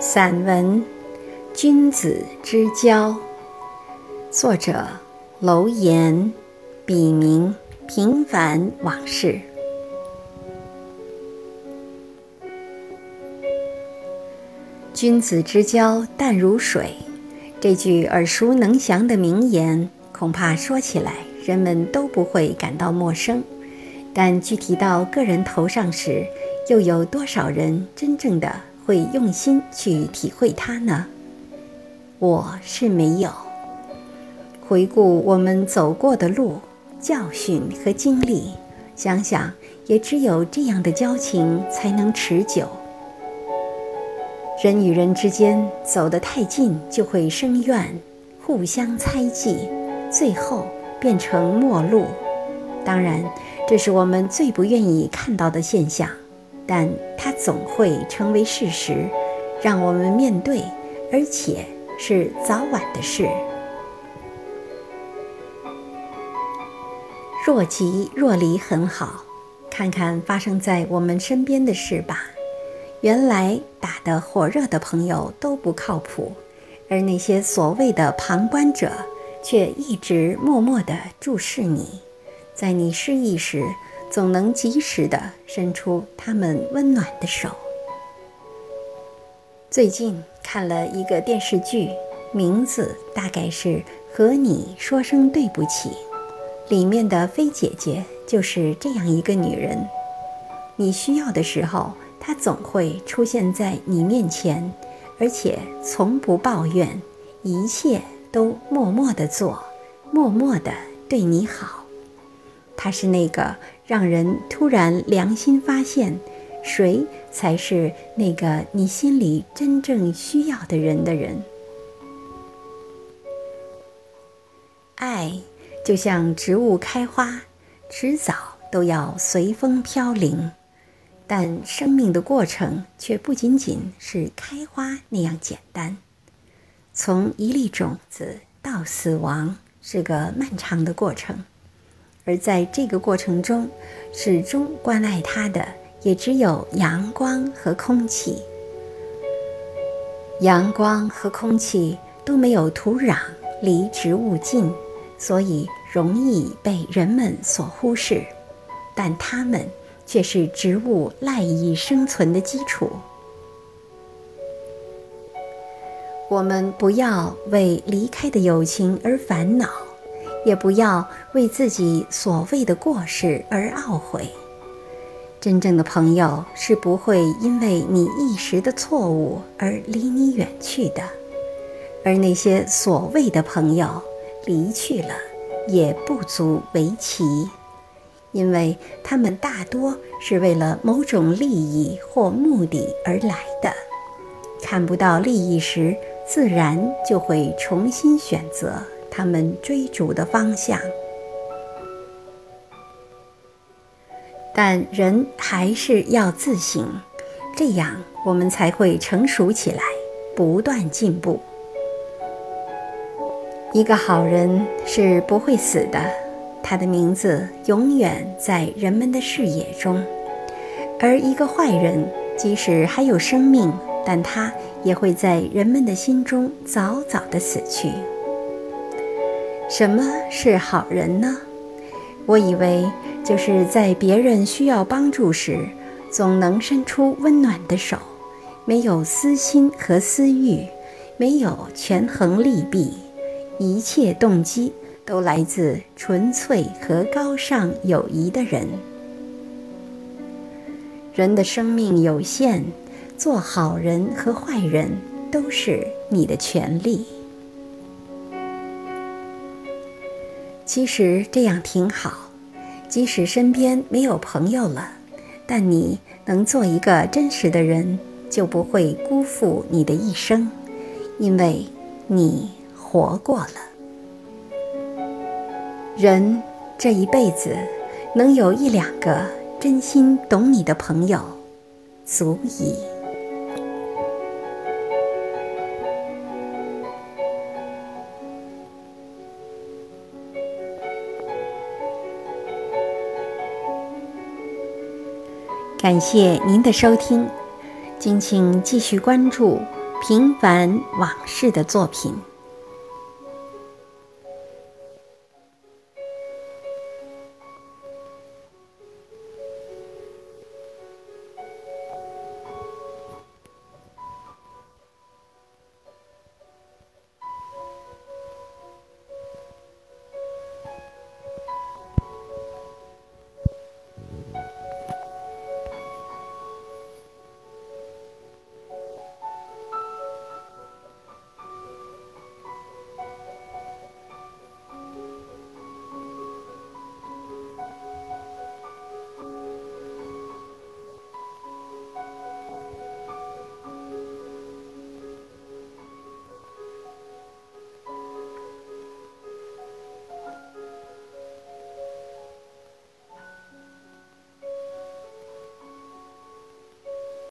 散文《君子之交》，作者楼岩，笔名平凡往事。君子之交淡如水，这句耳熟能详的名言，恐怕说起来人们都不会感到陌生。但具体到个人头上时，又有多少人真正的？会用心去体会它呢？我是没有。回顾我们走过的路、教训和经历，想想也只有这样的交情才能持久。人与人之间走得太近，就会生怨，互相猜忌，最后变成陌路。当然，这是我们最不愿意看到的现象。但它总会成为事实，让我们面对，而且是早晚的事。若即若离很好，看看发生在我们身边的事吧。原来打得火热的朋友都不靠谱，而那些所谓的旁观者，却一直默默地注视你，在你失意时。总能及时地伸出他们温暖的手。最近看了一个电视剧，名字大概是《和你说声对不起》，里面的飞姐姐就是这样一个女人。你需要的时候，她总会出现在你面前，而且从不抱怨，一切都默默地做，默默地对你好。她是那个。让人突然良心发现，谁才是那个你心里真正需要的人的人。爱就像植物开花，迟早都要随风飘零，但生命的过程却不仅仅是开花那样简单。从一粒种子到死亡，是个漫长的过程。而在这个过程中，始终关爱它的也只有阳光和空气。阳光和空气都没有土壤，离植物近，所以容易被人们所忽视。但它们却是植物赖以生存的基础。我们不要为离开的友情而烦恼。也不要为自己所谓的过失而懊悔。真正的朋友是不会因为你一时的错误而离你远去的，而那些所谓的朋友离去了，也不足为奇，因为他们大多是为了某种利益或目的而来的。看不到利益时，自然就会重新选择。他们追逐的方向，但人还是要自省，这样我们才会成熟起来，不断进步。一个好人是不会死的，他的名字永远在人们的视野中；而一个坏人，即使还有生命，但他也会在人们的心中早早的死去。什么是好人呢？我以为就是在别人需要帮助时，总能伸出温暖的手，没有私心和私欲，没有权衡利弊，一切动机都来自纯粹和高尚友谊的人。人的生命有限，做好人和坏人都是你的权利。其实这样挺好，即使身边没有朋友了，但你能做一个真实的人，就不会辜负你的一生，因为你活过了。人这一辈子能有一两个真心懂你的朋友，足矣。感谢您的收听，敬请继续关注平凡往事的作品。